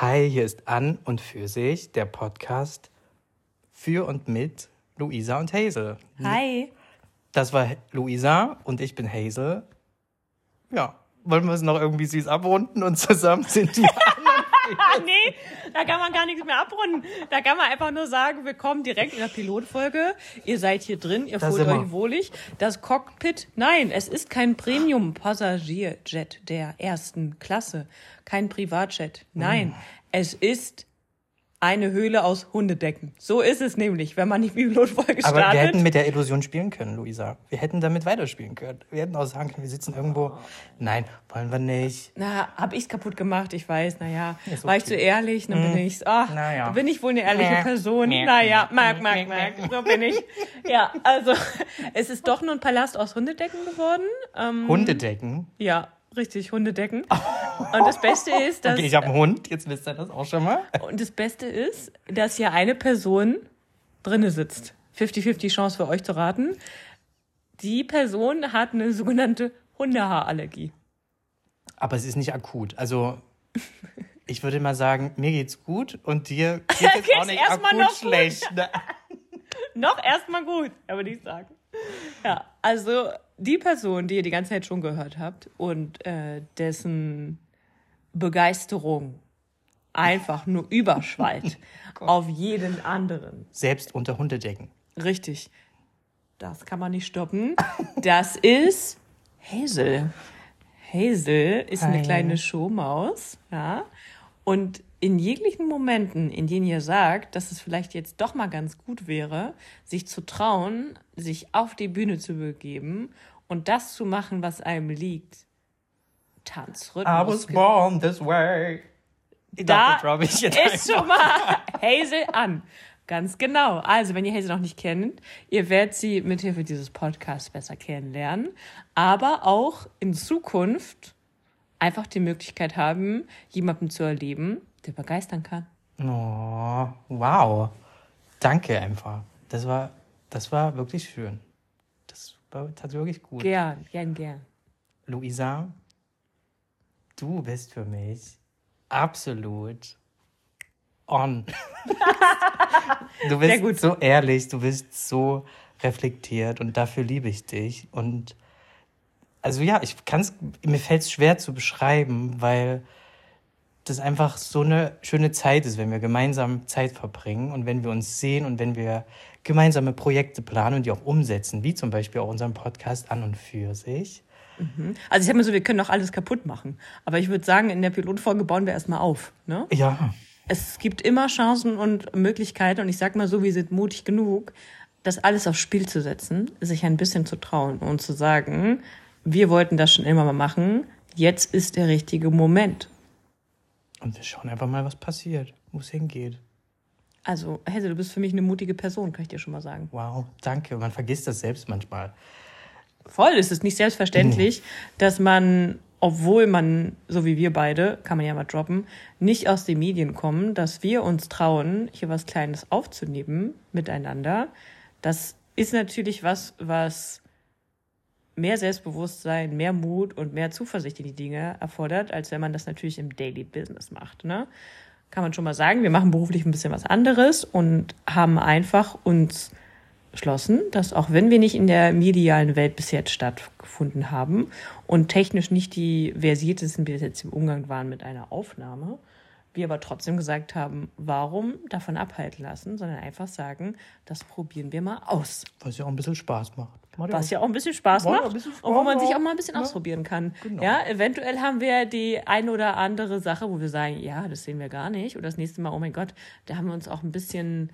Hi, hier ist An und für sich der Podcast für und mit Luisa und Hazel. Hi. Das war Luisa und ich bin Hazel. Ja, wollen wir es noch irgendwie süß abrunden und zusammen sind die nee, da kann man gar nichts mehr abrunden. Da kann man einfach nur sagen, wir kommen direkt in der Pilotfolge. Ihr seid hier drin, ihr fühlt euch wohlig. Das Cockpit, nein, es ist kein Premium-Passagierjet der ersten Klasse. Kein Privatjet. Nein, Mm. es ist eine Höhle aus Hundedecken. So ist es nämlich, wenn man die Pilotfolge Aber startet. wir hätten mit der Illusion spielen können, Luisa. Wir hätten damit weiterspielen können. Wir hätten auch sagen können, wir sitzen irgendwo. Nein, wollen wir nicht. Na, hab ich's kaputt gemacht, ich weiß, naja. Ist War ich okay. zu ehrlich, dann bin ich's. Ach, Naja. da bin ich wohl eine ehrliche Mäh. Person. Mäh. Naja, merk, Mäh. merk, merk, so bin ich. Ja, also, es ist doch nur ein Palast aus Hundedecken geworden. Ähm, Hundedecken. ja, richtig, Hundedecken. Und das Beste ist, dass, Okay, ich habe einen Hund, jetzt wisst ihr das auch schon mal. und das Beste ist, dass hier eine Person drinne sitzt. 50-50 Chance für euch zu raten. Die Person hat eine sogenannte Hundehaarallergie. Aber es ist nicht akut. Also, ich würde mal sagen, mir geht's gut und dir geht es auch Geht's nicht erstmal akut noch schlecht. Noch erstmal gut, aber nicht sagen. Ja, also die Person, die ihr die ganze Zeit schon gehört habt und äh, dessen Begeisterung einfach nur überschwallt auf jeden anderen. Selbst unter Hundedecken. Richtig. Das kann man nicht stoppen. Das ist Hazel. Hazel ist eine kleine Showmaus, ja. Und in jeglichen Momenten, in denen ihr sagt, dass es vielleicht jetzt doch mal ganz gut wäre, sich zu trauen, sich auf die Bühne zu begeben und das zu machen, was einem liegt. Tanz, I was born this way. Da ist schon mal Hazel an. Ganz genau. Also, wenn ihr Hazel noch nicht kennt, ihr werdet sie mithilfe dieses Podcasts besser kennenlernen, aber auch in Zukunft einfach die Möglichkeit haben, jemanden zu erleben, der begeistern kann. Oh, wow. Danke einfach. Das war, das war wirklich schön. Das war tatsächlich gut. Gern, gern, gern. Luisa, du bist für mich absolut on. du bist so ehrlich, du bist so reflektiert und dafür liebe ich dich. Und also ja, ich kann's, mir fällt es schwer zu beschreiben, weil das einfach so eine schöne Zeit ist, wenn wir gemeinsam Zeit verbringen und wenn wir uns sehen und wenn wir gemeinsame Projekte planen und die auch umsetzen, wie zum Beispiel auch unseren Podcast an und für sich. Also, ich sag mal so, wir können auch alles kaputt machen. Aber ich würde sagen, in der Pilotfolge bauen wir erstmal auf. Ne? Ja, es gibt immer Chancen und Möglichkeiten und ich sag mal so, wir sind mutig genug, das alles aufs Spiel zu setzen, sich ein bisschen zu trauen und zu sagen, wir wollten das schon immer mal machen, jetzt ist der richtige Moment. Und wir schauen einfach mal, was passiert, wo es hingeht. Also, Hesse, du bist für mich eine mutige Person, kann ich dir schon mal sagen. Wow, danke. Man vergisst das selbst manchmal. Voll, es ist nicht selbstverständlich, dass man, obwohl man, so wie wir beide, kann man ja mal droppen, nicht aus den Medien kommen, dass wir uns trauen, hier was Kleines aufzunehmen miteinander. Das ist natürlich was, was mehr Selbstbewusstsein, mehr Mut und mehr Zuversicht in die Dinge erfordert, als wenn man das natürlich im Daily Business macht. Ne? Kann man schon mal sagen, wir machen beruflich ein bisschen was anderes und haben einfach uns beschlossen, dass auch wenn wir nicht in der medialen Welt bis jetzt stattgefunden haben und technisch nicht die versiertesten bis jetzt im Umgang waren mit einer Aufnahme, wir aber trotzdem gesagt haben, warum davon abhalten lassen, sondern einfach sagen, das probieren wir mal aus. Was ja auch ein bisschen Spaß macht. Macht Was ja auch ein bisschen Spaß Ja, macht bisschen und wo man Spaß sich auch mal ein bisschen ne? ausprobieren kann. Genau. Ja, eventuell haben wir die ein oder andere Sache, wo wir sagen, ja, das sehen wir gar nicht. Oder das nächste Mal, oh mein Gott, da haben wir uns auch ein bisschen,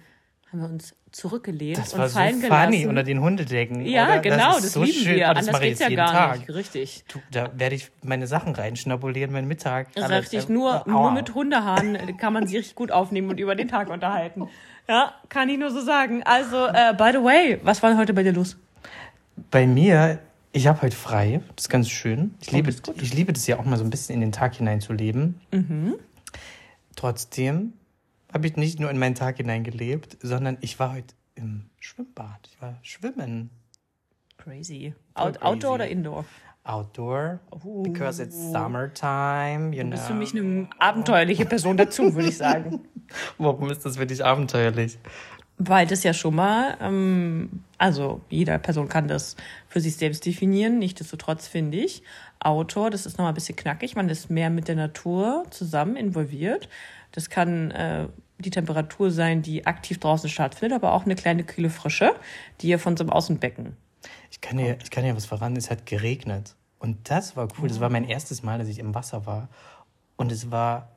haben wir uns zurückgelehnt Das und war so fallen funny gelassen. unter den Hundedecken. Ja, oder? genau, ist das, so lieben schön. wir. Oh, das Anders geht's ja gar Tag. nicht. Richtig. Du, da werde ich meine Sachen reinschnabulieren, meinen Mittag. Richtig, nur, Aua. nur mit Hundehaaren kann man sie richtig gut aufnehmen und über den Tag unterhalten. Ja, kann ich nur so sagen. Also, äh, by the way, was war heute bei dir los? Bei mir, ich habe heute frei. Das ist ganz schön. Ich, liebe, das ist gut. ich liebe das ja auch mal so ein bisschen in den Tag hineinzuleben. Mhm. Trotzdem habe ich nicht nur in meinen Tag hineingelebt, sondern ich war heute im Schwimmbad. Ich war schwimmen. Crazy. Out, Outdoor crazy. oder Indoor? outdoor because it's summertime, you Du bist für know. mich eine abenteuerliche Person dazu, würde ich sagen. Warum ist das für dich abenteuerlich? Weil das ja schon mal, ähm, also jeder Person kann das für sich selbst definieren. Nichtsdestotrotz finde ich, Outdoor, das ist nochmal ein bisschen knackig. Man ist mehr mit der Natur zusammen involviert. Das kann äh, die Temperatur sein, die aktiv draußen stattfindet, aber auch eine kleine kühle Frische, die ihr von so einem Außenbecken. Ich kann dir, ich kann dir was verraten, es hat geregnet. Und das war cool. Das war mein erstes Mal, dass ich im Wasser war. Und es war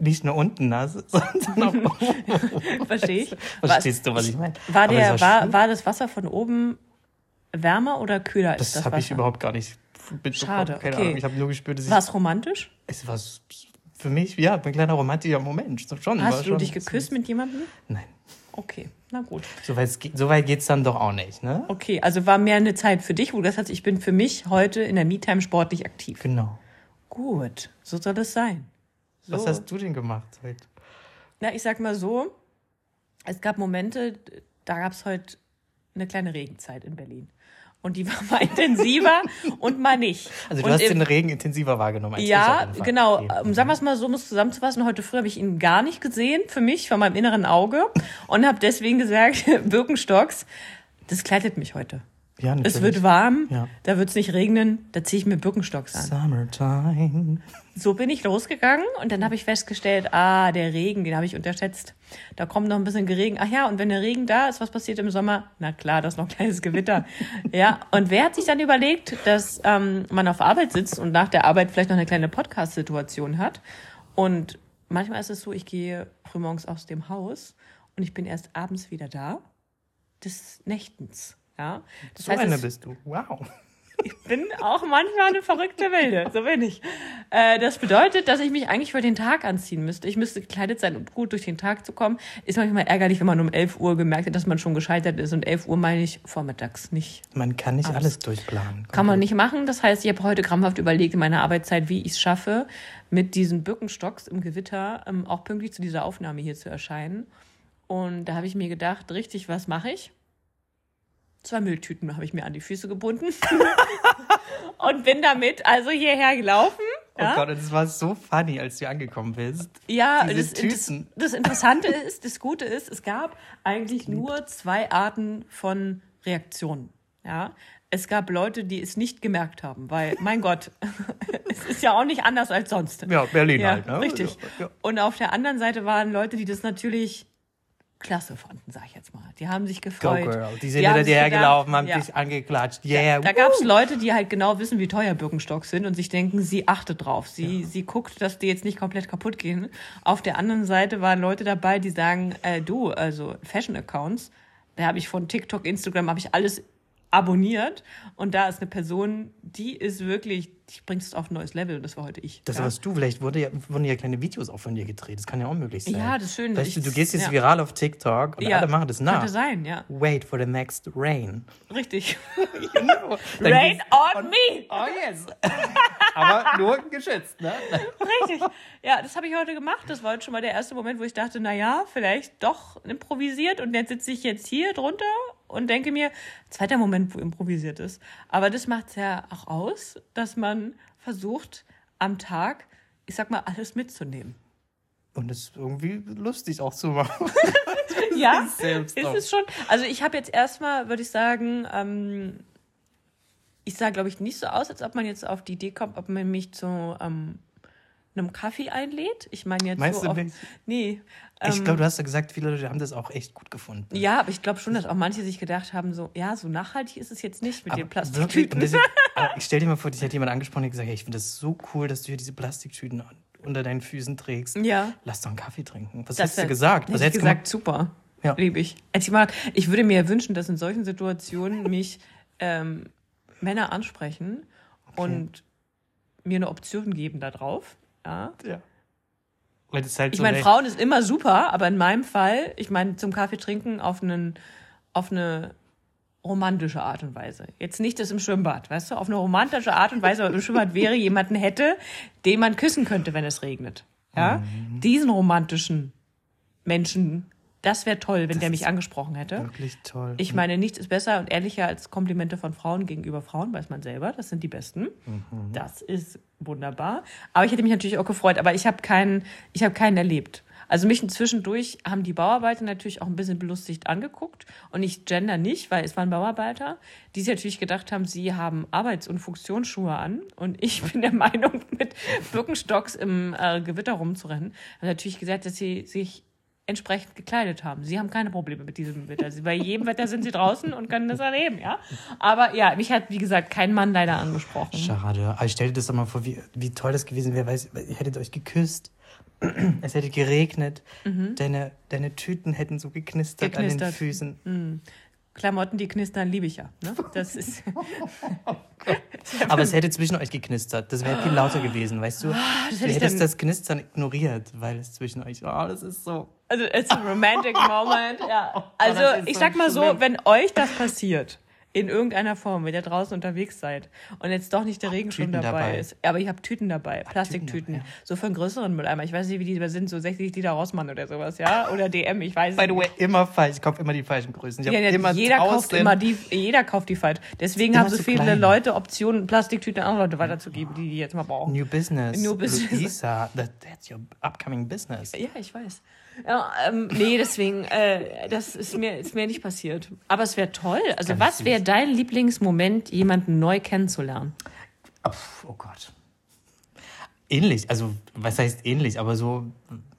nicht nur unten nass, sondern auch Verstehe ich. Verstehst du, was ich meine? War, der, es war, war das Wasser von oben wärmer oder kühler als Das, das, habe ich überhaupt gar nicht. Schade, okay. Ahnung. Ich habe nur gespürt, dass War es romantisch? es war für mich, ja, ein kleiner romantischer Moment. Schon, Hast du schon, dich geküsst mit jemandem? Nein. Okay, na gut. So weit, ge- so weit geht's dann doch auch nicht, ne? Okay, also war mehr eine Zeit für dich, wo du gesagt hast, ich bin für mich heute in der Me-Time sportlich aktiv. Genau. Gut, so soll es sein. So. Was hast du denn gemacht heute? Na, ich sag mal so, es gab Momente, da gab es heute eine kleine Regenzeit in Berlin. Und die war mal intensiver und mal nicht. Also du und hast im- den Regen intensiver wahrgenommen als ich Ja, genau. Okay. Um, sagen wir es mal so, um es zusammenzufassen, heute früh habe ich ihn gar nicht gesehen, für mich, von meinem inneren Auge. Und habe deswegen gesagt, Birkenstocks, das kleidet mich heute. Ja, Es natürlich. wird warm, Ja. da wird es nicht regnen, da ziehe ich mir Birkenstocks an. Summertime. So bin ich losgegangen und dann habe ich festgestellt, ah, der Regen, den habe ich unterschätzt. Da kommt noch ein bisschen Regen. Ach ja, und wenn der Regen da ist, was passiert im Sommer? Na klar, das ist noch ein kleines Gewitter. ja, und wer hat sich dann überlegt, dass ähm, man auf Arbeit sitzt und nach der Arbeit vielleicht noch eine kleine Podcast-Situation hat? Und manchmal ist es so, ich gehe frühmorgens aus dem Haus und ich bin erst abends wieder da, des Nächtens. Ja, das So eine es- bist du. Wow. ich bin auch manchmal eine verrückte Wilde, so bin ich. Äh, das bedeutet, dass ich mich eigentlich für den Tag anziehen müsste. Ich müsste gekleidet sein, um gut durch den Tag zu kommen. Ist manchmal ärgerlich, wenn man um 11 Uhr gemerkt hat, dass man schon gescheitert ist. Und 11 Uhr meine ich vormittags nicht. Man kann nicht alles durchplanen. Kann man nicht machen. Das heißt, ich habe heute krampfhaft überlegt in meiner Arbeitszeit, wie ich es schaffe, mit diesen Birkenstocks im Gewitter ähm, auch pünktlich zu dieser Aufnahme hier zu erscheinen. Und da habe ich mir gedacht, richtig, was mache ich? Zwei Mülltüten habe ich mir an die Füße gebunden und bin damit also hierher gelaufen. Oh Ja, Gott, das war so funny, als du angekommen bist. ja das, das, das Interessante ist, das Gute ist, es gab eigentlich nur zwei Arten von Reaktionen. Ja, es gab Leute, die es nicht gemerkt haben, weil, mein Gott, es ist ja auch nicht anders als sonst. Ja, Berlin Ja, halt, ne? richtig. Ja, ja. Und auf der anderen Seite waren Leute, die das natürlich klasse fanden, sag ich jetzt mal. Die haben sich Go gefreut. Girl. Die sind hinter dir hergelaufen, haben ja. dich angeklatscht. Yeah. Da gab es Leute, die halt genau wissen, wie teuer Birkenstocks sind und sich denken, sie achtet drauf. Sie, sie guckt, dass die jetzt nicht komplett kaputt gehen. Auf der anderen Seite waren Leute dabei, die sagen, äh, du, also Fashion-Accounts, da habe ich von TikTok, Instagram, habe ich alles abonniert. Und da ist eine Person, die ist wirklich, die bringt es auf ein neues Level. Und das war heute ich. Das ja. warst du. Vielleicht wurde ja, wurden ja kleine Videos auch von dir gedreht. Das kann ja auch möglich sein. Ja, das ist schön. Weißt du, du gehst jetzt ja. viral auf TikTok und alle machen das nach. Könnte sein, ja. Wait for the next rain. Richtig. Dann Rain geht's- on me! Oh yes. Aber nur geschützt, ne? Richtig. Ja, das habe ich heute gemacht. Das war jetzt schon mal der erste Moment, wo ich dachte, na ja, vielleicht doch improvisiert. Und jetzt sitze ich jetzt hier drunter und denke mir, zweiter Moment, wo improvisiert ist. Aber das macht es ja auch aus, dass man versucht, am Tag, ich sag mal, alles mitzunehmen. Und es ist irgendwie lustig auch zu machen. Ja, ist es schon. Also ich habe jetzt erstmal, würde ich sagen, ähm, ich sah, glaube ich, nicht so aus, als ob man jetzt auf die Idee kommt, ob man mich zu ähm, einem Kaffee einlädt. Ich meine jetzt Meinst so du nicht? Nee. Ich ähm, glaube, du hast ja gesagt, viele Leute haben das auch echt gut gefunden. Ja, aber ich glaube schon, dass auch manche sich gedacht haben, so, ja, so nachhaltig ist es jetzt nicht mit Aber den wirklich, Plastiktüten. aber ich stell dir mal vor, dich hat jemand angesprochen und gesagt, hey, ich finde das so cool, dass du hier diese Plastiktüten unter deinen Füßen trägst. Ja. Lass doch einen Kaffee trinken. Was Das hättest du gesagt? Was hättest du gesagt, super. Ja. Liebe ich. Ich, würde mir wünschen, dass in solchen Situationen mich ähm, Männer ansprechen und mir eine Option geben da drauf. Ja. Ja. Weil halt Ich so meine, eine- Frauen ist immer super, aber in meinem Fall, ich meine, zum Kaffee trinken auf, einen, auf eine romantische Art und Weise. Jetzt nicht das im Schwimmbad, weißt du? Auf eine romantische Art und Weise, aber im Schwimmbad wäre jemanden hätte, den man küssen könnte, wenn es regnet. Ja? Mhm. Diesen romantischen Menschen Das wäre toll, wenn der mich angesprochen hätte. Wirklich toll. Ich meine, nichts ist besser und ehrlicher als Komplimente von Frauen gegenüber Frauen, weiß man selber. Das sind die besten. Mhm. Das ist wunderbar. Aber ich hätte mich natürlich auch gefreut, aber ich habe keinen, ich habe keinen erlebt. Also mich zwischendurch haben die Bauarbeiter natürlich auch ein bisschen belustigt angeguckt und ich gender nicht, weil es waren Bauarbeiter, die sich natürlich gedacht haben, sie haben Arbeits- und Funktionsschuhe an und ich bin der Meinung, mit Birkenstocks im äh, Gewitter rumzurennen, haben natürlich gesagt, dass sie sich entsprechend gekleidet haben. Sie haben keine Probleme mit diesem Wetter. Bei jedem Wetter sind sie draußen und können das erleben, ja. Aber ja, mich hat, wie gesagt, kein Mann leider angesprochen. Schade. Aber ich stell dir das doch mal vor, wie, wie toll das gewesen wäre, weil ihr hättet euch geküsst. Es hätte geregnet. Deine, deine Tüten hätten so geknistert, an den Geknistert. Füßen. Klamotten, die knistern, liebe ich ja. Ne? Das ist. Aber es hätte zwischen euch geknistert. Das wäre viel lauter gewesen, weißt du? das du hättest das Knistern ignoriert, weil es zwischen euch. Oh, das ist so. Also, it's a romantic moment, ja. Also, das ist ich sag mal so, wenn euch das passiert, in irgendeiner Form, wenn ihr draußen unterwegs seid und jetzt doch nicht der Regenschirm Tüten dabei, dabei. ist, aber ich habe Tüten dabei, Plastiktüten, dabei, so für einen größeren Mülleimer. Ich weiß nicht, wie die sind, so 60 Liter Rossmann oder sowas, ja? Oder DM, ich weiß By nicht. the way, immer falsch. Ich kaufe immer die falschen Größen. Ich Ja, hab ja, immer jeder kauft immer die, jeder kauft die falsch. Deswegen haben so viele klein. Leute Optionen, Plastiktüten an andere Leute weiterzugeben, die die jetzt mal brauchen. New Business. New Business. Luisa, that, that's your upcoming business. Ja, ich weiß. Ja, ähm, nee, deswegen, äh, das ist mir, ist mir nicht passiert. Aber es wäre toll. Also, was wäre dein Lieblingsmoment, jemanden neu kennenzulernen? Oh, oh Gott. Ähnlich, also was heißt ähnlich, aber so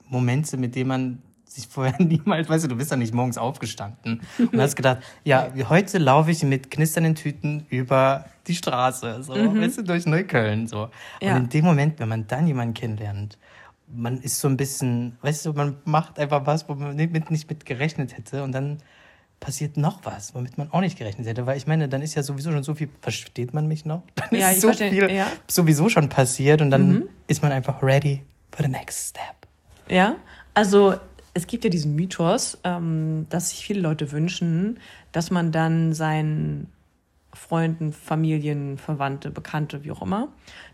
Momente, mit denen man sich vorher niemals, weißt du, du bist ja nicht morgens aufgestanden und hast gedacht, ja, heute laufe ich mit knisternden Tüten über die Straße, so, weißt du, durch Neukölln, so. Ja. Und in dem Moment, wenn man dann jemanden kennenlernt, man ist so ein bisschen, weißt du, man macht einfach was, wo man nicht mit, nicht mit gerechnet hätte und dann passiert noch was, womit man auch nicht gerechnet hätte, weil ich meine, dann ist ja sowieso schon so viel, versteht man mich noch? Dann Ja, ist so verstehe, viel ja. sowieso schon passiert und dann ist man einfach ready for the next step. Ja, also es gibt ja diesen Mythos, ähm, dass sich viele Leute wünschen, dass man dann seinen Freunden, Familien, Verwandte, Bekannte, wie auch immer,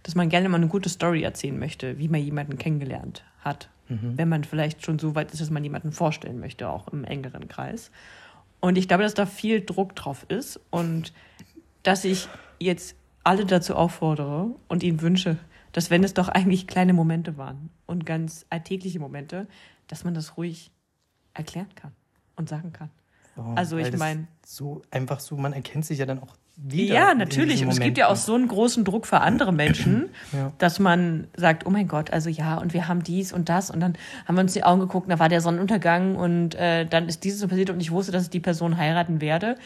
dass man gerne mal eine gute Story erzählen möchte, wie man jemanden kennengelernt hat. Wenn man vielleicht schon so weit ist, dass man jemanden vorstellen möchte, auch im engeren Kreis. Und ich glaube, dass da viel Druck drauf ist und dass ich jetzt alle dazu auffordere und ihnen wünsche, dass wenn es doch eigentlich kleine Momente waren und ganz alltägliche Momente, dass man das ruhig erklären kann und sagen kann. Also ich Weil das mein- so einfach so, man erkennt sich ja dann auch wieder. Ja, in natürlich. Und es gibt ja auch so einen großen Druck für andere Menschen, Ja. dass man sagt, oh mein Gott, also ja, und wir haben dies und das. Und dann haben wir uns die Augen geguckt, da war der Sonnenuntergang und äh, dann ist dieses so passiert und ich wusste, dass ich die Person heiraten werde.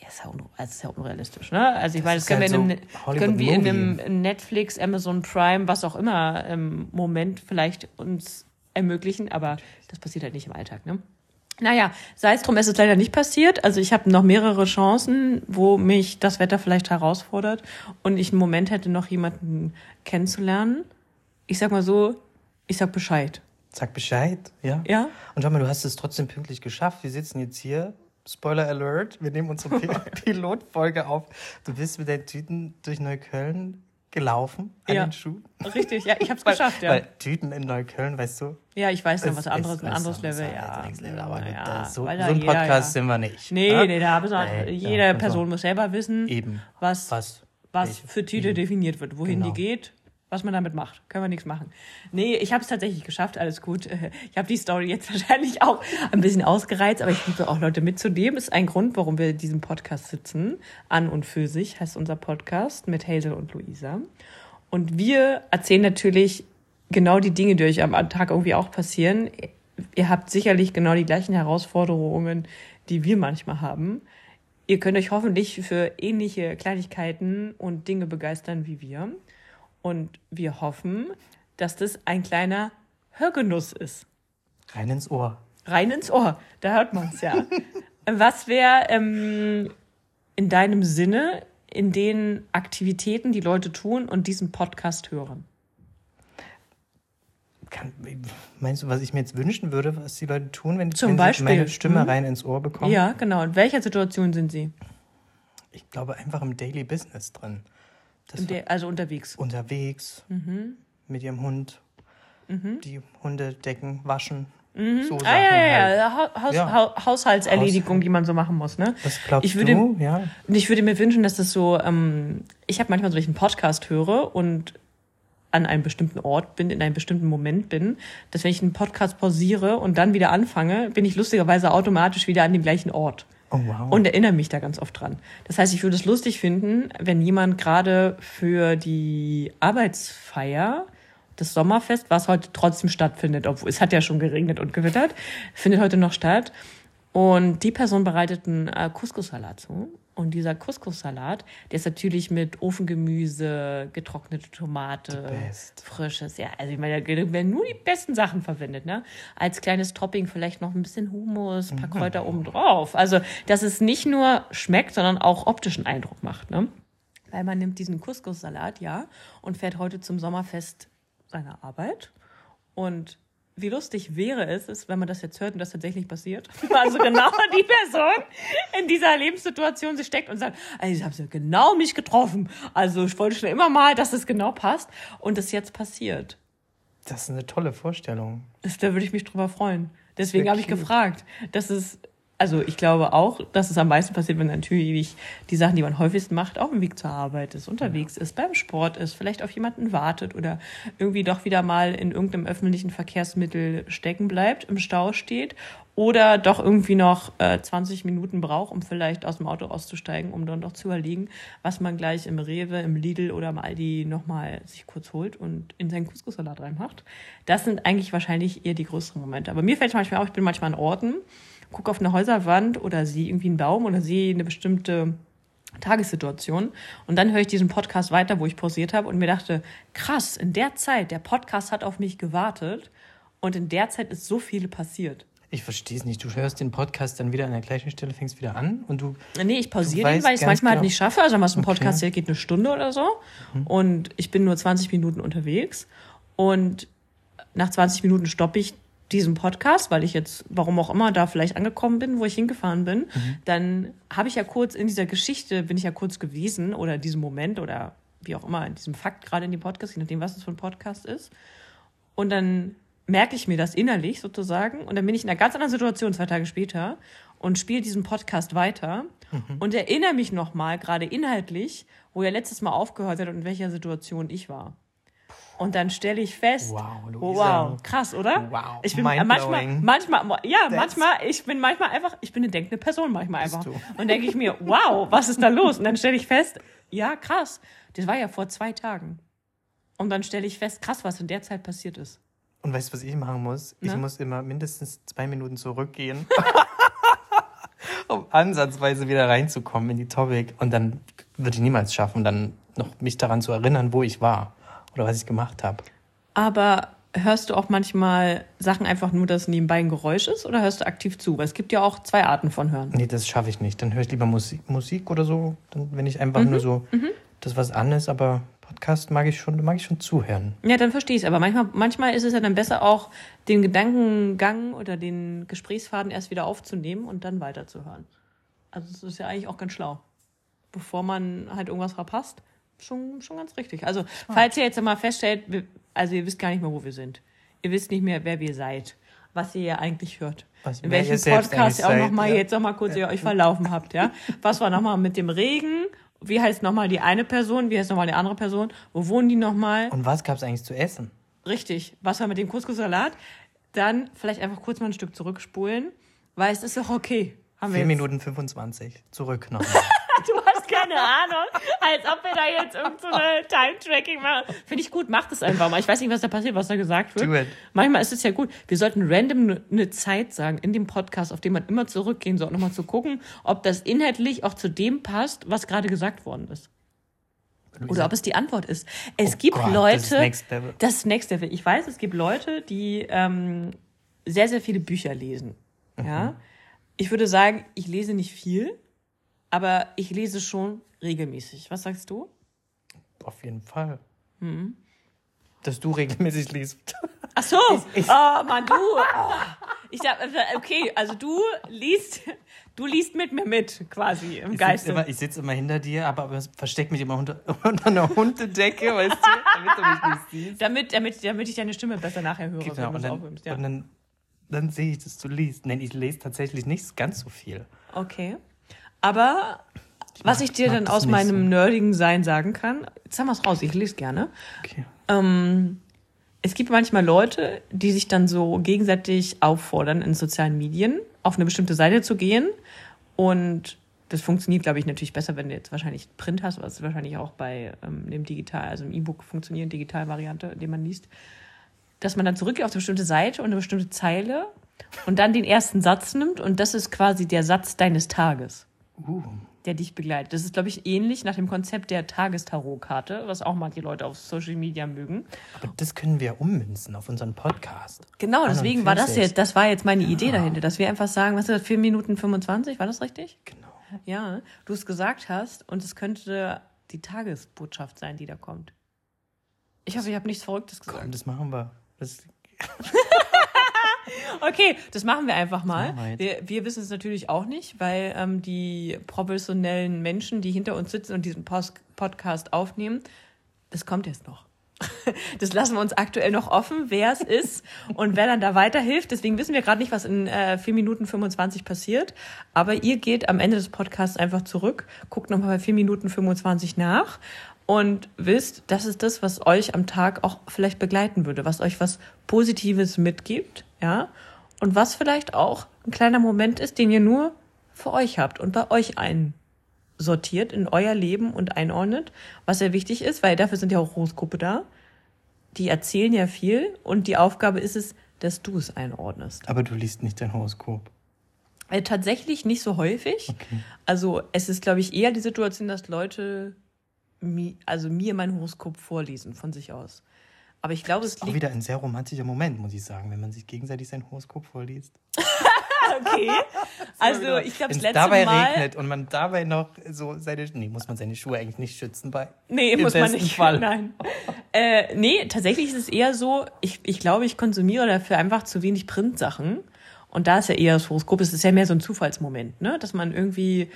Ja, ist ja, un also ist ja unrealistisch, ne? Also ich meine, das können wir halt in so einem, können wir in einem. Netflix, Amazon Prime, was auch immer, im Moment vielleicht uns ermöglichen, aber das passiert halt nicht im Alltag, ne? Naja, sei es drum, es ist leider nicht passiert. Also ich habe noch mehrere Chancen, wo mich das Wetter vielleicht herausfordert und ich einen Moment hätte, noch jemanden kennenzulernen. Ich sag mal so, ich sag Bescheid. Sag Bescheid, ja? Ja? Und schau mal, du hast es trotzdem pünktlich geschafft. Wir sitzen jetzt hier. Spoiler Alert, wir nehmen unsere Pi- Pilotfolge auf. Du bist mit deinen Tüten durch Neukölln gelaufen an Ja. den Schuhen. Richtig, ja, ich hab's Weil, geschafft, ja. weil Tüten in Neukölln, weißt du? Ja, ich weiß noch es was anderes, ein es anderes Level, es ist ja. level, aber ja, das- so, so da ein Podcast ja. sind wir nicht. Nee, ja? nee, da haben wir Nee, jede Person muss selber wissen, Eben. was, was, Was? für Tüte definiert wird, wohin Genau. die geht, was man damit macht. Können wir nichts machen. Nee, ich habe es tatsächlich geschafft, alles gut. Ich habe die Story jetzt wahrscheinlich auch ein bisschen ausgereizt, aber ich liebe auch Leute mitzunehmen. Ist ein Grund, warum wir in diesem Podcast sitzen. An und für sich heißt unser Podcast mit Hazel und Luisa. Und wir erzählen natürlich genau die Dinge, die euch am Tag irgendwie auch passieren. Ihr habt sicherlich genau die gleichen Herausforderungen, die wir manchmal haben. Ihr könnt euch hoffentlich für ähnliche Kleinigkeiten und Dinge begeistern wie wir. Und wir hoffen, dass das ein kleiner Hörgenuss ist. Rein ins Ohr. Rein ins Ohr, da hört man es ja. Was wäre ähm, in deinem Sinne in den Aktivitäten, die Leute tun und diesen Podcast hören? Kann, meinst du, was ich mir jetzt wünschen würde, was die Leute tun, wenn, Zum wenn Beispiel. sie meine Stimme Mhm. rein ins Ohr bekommen? Ja, genau. In welcher Situation sind sie? Ich glaube einfach im Daily Business drin. Das also unterwegs. unterwegs Mhm. mit ihrem Hund, die Hundedecken waschen, So Ah, ja, ja, halt. ja. Ha- Haus, Ja. Ha Haushaltserledigung, die man so machen muss, ne? Was glaubst ich würde, du? Ja. Und ich würde mir wünschen, dass das so, ähm, ich habe manchmal so, wenn ich einen Podcast höre und an einem bestimmten Ort bin, in einem bestimmten Moment bin, dass wenn ich einen Podcast pausiere und dann wieder anfange, bin ich lustigerweise automatisch wieder an dem gleichen Ort. Oh, wow. Und erinnere mich da ganz oft dran. Das heißt, ich würde es lustig finden, wenn jemand gerade für die Arbeitsfeier, das Sommerfest, was heute trotzdem stattfindet, obwohl es hat ja schon geregnet und gewittert, findet heute noch statt. Und die Person bereitet einen äh, Couscous-Salat zu. Und dieser Couscous-Salat, der ist natürlich mit Ofengemüse, getrocknete Tomate, frisches. Ja, also ich meine, da werden nur die besten Sachen verwendet, ne? Als kleines Topping vielleicht noch ein bisschen Hummus, ein paar Kräuter oben drauf. Also, dass es nicht nur schmeckt, sondern auch optischen Eindruck macht, ne? Weil man nimmt diesen Couscous-Salat, ja, und fährt heute zum Sommerfest seiner Arbeit. Und wie lustig wäre es, ist, wenn man das jetzt hört und das tatsächlich passiert. Also genau die Person in dieser Lebenssituation sich steckt und sagt, also ich habe genau mich getroffen. Also ich wollte schon immer mal, dass es genau passt und es jetzt passiert. Das ist eine tolle Vorstellung. Das, da würde ich mich drüber freuen. Deswegen habe ich gefragt. Das ist, also ich glaube auch, dass es am meisten passiert, wenn natürlich die Sachen, die man häufigst macht, auf dem Weg zur Arbeit ist, unterwegs ist, beim Sport ist, vielleicht auf jemanden wartet oder irgendwie doch wieder mal in irgendeinem öffentlichen Verkehrsmittel stecken bleibt, im Stau steht oder doch irgendwie noch äh, 20 Minuten braucht, um vielleicht aus dem Auto auszusteigen, um dann doch zu überlegen, was man gleich im Rewe, im Lidl oder im Aldi nochmal sich kurz holt und in seinen Couscous-Salat reinmacht. Das sind eigentlich wahrscheinlich eher die größeren Momente. Aber mir fällt manchmal auf, ich bin manchmal an Orten, gucke auf eine Häuserwand oder sehe irgendwie einen Baum oder sehe eine bestimmte Tagessituation. Und dann höre ich diesen Podcast weiter, wo ich pausiert habe und mir dachte, krass, in der Zeit, der Podcast hat auf mich gewartet und in der Zeit ist so viel passiert. Ich verstehe es nicht. Du hörst den Podcast dann wieder an der gleichen Stelle, fängst wieder an und du. Nee, ich pausiere den, weißt weil ich es manchmal halt genau- nicht schaffe. Also was ein Okay. Mhm. Podcast hier geht eine Stunde oder so. Und ich bin nur 20 Minuten unterwegs. Und nach 20 Minuten stoppe ich diesen Podcast, weil ich jetzt, warum auch immer, da vielleicht angekommen bin, wo ich hingefahren bin. Mhm. Dann habe ich ja kurz in dieser Geschichte, bin ich ja kurz gewesen oder in diesem Moment oder wie auch immer, in diesem Fakt gerade in dem Podcast, je nachdem, was es für ein Podcast ist. Und dann merke ich mir das innerlich sozusagen. Und dann bin ich in einer ganz anderen Situation zwei Tage später und spiele diesen Podcast weiter und erinnere mich nochmal, gerade inhaltlich, wo er letztes Mal aufgehört hat und in welcher Situation ich war. Und dann stelle ich fest, Wow, oh, Luisa. wow, krass, oder? Wow, ich bin manchmal, manchmal, ja, That's- manchmal, ich bin manchmal einfach, ich bin eine denkende Person manchmal einfach. Und denke ich mir, wow, was ist da los? Und dann stelle ich fest, ja, krass, das war ja vor zwei Tagen. Und dann stelle ich fest, krass, was in der Zeit passiert ist. Und weißt du, was ich machen muss? Ich Na? muss immer mindestens zwei Minuten zurückgehen, um ansatzweise wieder reinzukommen in die Topic. Und dann würde ich niemals schaffen, dann noch mich daran zu erinnern, wo ich war oder was ich gemacht habe. Aber hörst du auch manchmal Sachen einfach nur, dass nebenbei ein Geräusch ist oder hörst du aktiv zu? Weil es gibt ja auch zwei Arten von Hören. Nee, das schaffe ich nicht. Dann höre ich lieber Musik, Musik oder so, dann, wenn ich einfach Mhm. nur so das was an ist. Aber Podcast mag ich schon, mag ich schon zuhören. Ja, dann verstehe ich es. Aber manchmal, manchmal ist es ja dann besser auch, den Gedankengang oder den Gesprächsfaden erst wieder aufzunehmen und dann weiterzuhören. Also es ist ja eigentlich auch ganz schlau. Bevor man halt irgendwas verpasst, schon, schon ganz richtig. Also falls ihr jetzt mal feststellt, also ihr wisst gar nicht mehr, wo wir sind. Ihr wisst nicht mehr, wer wir seid. Was ihr ja eigentlich hört. Was- In welchem Podcast ihr auch eigentlich noch mal seid, ja. jetzt noch mal kurz ihr euch verlaufen habt, ja? Was war noch mal mit dem Regen? Wie heißt noch mal die eine Person? Wie heißt noch mal die andere Person? Wo wohnen die noch mal? Und was gab es eigentlich zu essen? Richtig. Was war mit dem Couscous-Salat? Dann vielleicht einfach kurz mal ein Stück zurückspulen, weil es ist doch okay. Haben wir 4 jetzt. Minuten 25. Zurück noch. Keine Ahnung, als ob wir da jetzt irgend so Time-Tracking machen. Finde ich gut, macht es einfach mal. Ich weiß nicht, was da passiert, was da gesagt wird. Do it. Manchmal ist es ja gut. Wir sollten random ne- eine Zeit sagen in dem Podcast, auf den man immer zurückgehen soll, nochmal zu gucken, ob das inhaltlich auch zu dem passt, was gerade gesagt worden ist. Oder ob es die Antwort ist. Es Oh gibt Gott, Leute. das ist Next Level. Das ist Next Level. Ich weiß, es gibt Leute, die ähm, sehr, sehr viele Bücher lesen. Mhm. Ja. Ich würde sagen, ich lese nicht viel, aber ich lese schon regelmäßig. Was sagst du? Auf jeden Fall. Mhm. Dass du regelmäßig liest. Ach so. oh, Mann, du. Oh. Ich sag, okay, also du liest, du liest mit mir mit, quasi, im Ich sitze Geiste. immer, ich sitz immer hinter dir, aber, aber versteck mich immer unter, unter einer Hundedecke, weißt du, damit du mich nicht siehst. Damit, damit, damit ich deine Stimme besser nachher höre, Genau, wenn du es dann, aufnimmst, ja. und dann dann sehe ich, dass du liest. Nein, ich lese tatsächlich nicht ganz so viel. Okay. Aber was ich dir mag dann aus meinem so. nerdigen Sein sagen kann, jetzt haben wir es raus, ich lese gerne. Okay. Ähm, es gibt manchmal Leute, die sich dann so gegenseitig auffordern, in sozialen Medien auf eine bestimmte Seite zu gehen. Und das funktioniert, glaube ich, natürlich besser, wenn du jetzt wahrscheinlich Print hast, was wahrscheinlich auch bei ähm, dem Digital, also im E-Book funktioniert, Digitalvariante, die man liest, dass man dann zurückgeht auf eine bestimmte Seite und eine bestimmte Zeile und dann den ersten Satz nimmt und das ist quasi der Satz deines Tages Uh, der dich begleitet. Das ist, glaube ich, ähnlich nach dem Konzept der Tagestarotkarte, was auch manche Leute auf Social Media mögen. aber das können wir ummünzen auf unseren Podcast. Genau, deswegen war das 41. jetzt, das war jetzt meine Idee dahinter, dass wir einfach sagen, was ist das, 4 Minuten 25, war das richtig? Genau. Ja, du es gesagt hast und es könnte die Tagesbotschaft sein, die da kommt. Ich hoffe, ich habe nichts Verrücktes gesagt. Komm, das machen wir. Das, Okay, das machen wir einfach mal. Wir, wir wissen es natürlich auch nicht, weil ähm, die professionellen Menschen, die hinter uns sitzen und diesen Post Podcast aufnehmen, das kommt jetzt noch. Das lassen wir uns aktuell noch offen, wer es ist und wer dann da weiterhilft. Deswegen wissen wir gerade nicht, was in äh, 4 Minuten 25 passiert. Aber ihr geht am Ende des Podcasts einfach zurück, guckt nochmal bei 4 Minuten 25 nach und wisst, das ist das, was euch am Tag auch vielleicht begleiten würde, was euch was Positives mitgibt, ja, und was vielleicht auch ein kleiner Moment ist, den ihr nur für euch habt und bei euch einsortiert in euer Leben und einordnet, was sehr wichtig ist, weil dafür sind ja auch Horoskope da. Die erzählen ja viel und die Aufgabe ist es, dass du es einordnest. aber du liest nicht dein Horoskop. Äh, tatsächlich nicht so häufig. Also es ist, glaube ich, eher die Situation, dass Leute mi also mir mein Horoskop vorlesen von sich aus. Aber ich glaube, es Auch liegt wieder ein sehr romantischer Moment, muss ich sagen, wenn man sich gegenseitig sein Horoskop vorliest. okay. Also ich glaube, das letzte dabei Mal. regnet und man dabei noch so seine. Nee, muss man seine Schuhe eigentlich nicht schützen bei. Nee, muss man nicht. Fall. Nein. Äh, nee, tatsächlich ist es eher so, ich, ich glaube, ich konsumiere dafür einfach zu wenig Printsachen. Und da ist ja eher das Horoskop, es ist ja mehr so ein Zufallsmoment, ne? Dass man irgendwie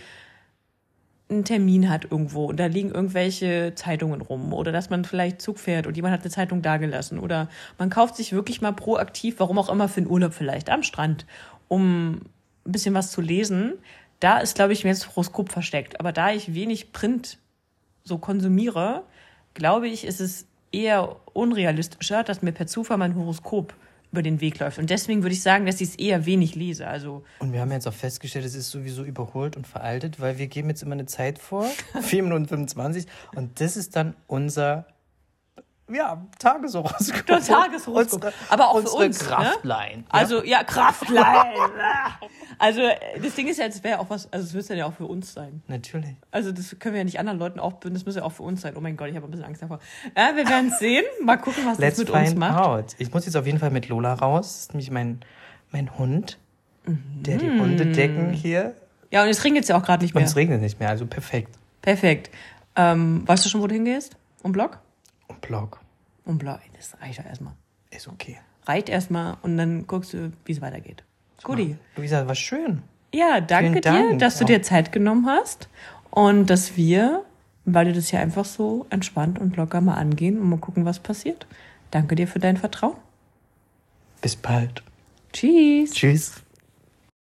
einen Termin hat irgendwo und da liegen irgendwelche Zeitungen rum oder dass man vielleicht Zug fährt und jemand hat eine Zeitung dagelassen oder man kauft sich wirklich mal proaktiv, warum auch immer, für einen Urlaub vielleicht am Strand, um ein bisschen was zu lesen. Da ist, glaube ich, mehr das Horoskop versteckt. Aber da ich wenig Print so konsumiere, glaube ich, ist es eher unrealistischer, dass mir per Zufall mein Horoskop über den Weg läuft. Und deswegen würde ich sagen, dass ich es eher wenig lese. Also Und wir haben jetzt auch festgestellt, es ist sowieso überholt und veraltet, weil wir geben jetzt immer eine Zeit vor, 4 Minuten 25, und das ist dann unser ja, Tageshoroskop. Das Tageshoroskop. Unsere, Aber auch für uns, ne? Kraftline. Also, ja, Kraftlein. also, das Ding ist ja, es wäre auch was, also es müsste ja auch für uns sein. Ja, natürlich. Also, das können wir ja nicht anderen Leuten aufbinden, das muss ja auch für uns sein. Oh mein Gott, ich habe ein bisschen Angst davor. Ja, wir werden sehen. Mal gucken, was Let's das mit uns macht. out. Ich muss jetzt auf jeden Fall mit Lola raus. Das ist nämlich mein, mein Hund, der Mhm. die Hundedecken hier. Ja, und es regnet ja auch gerade nicht Und mehr. es regnet nicht mehr, also perfekt. Perfekt. Ähm, weißt du schon, wo du hingehst? Um Block? Und Blog Um Block. Das reicht doch erstmal. ist okay. Reicht erstmal und dann guckst du, wie es weitergeht. Guti. Luisa, war schön. Ja, danke Dank. dir, dass du Ja. dir Zeit genommen hast und dass wir, weil wir das hier einfach so entspannt und locker mal angehen und mal gucken, was passiert. Danke dir für dein Vertrauen. Bis bald. Tschüss. Tschüss.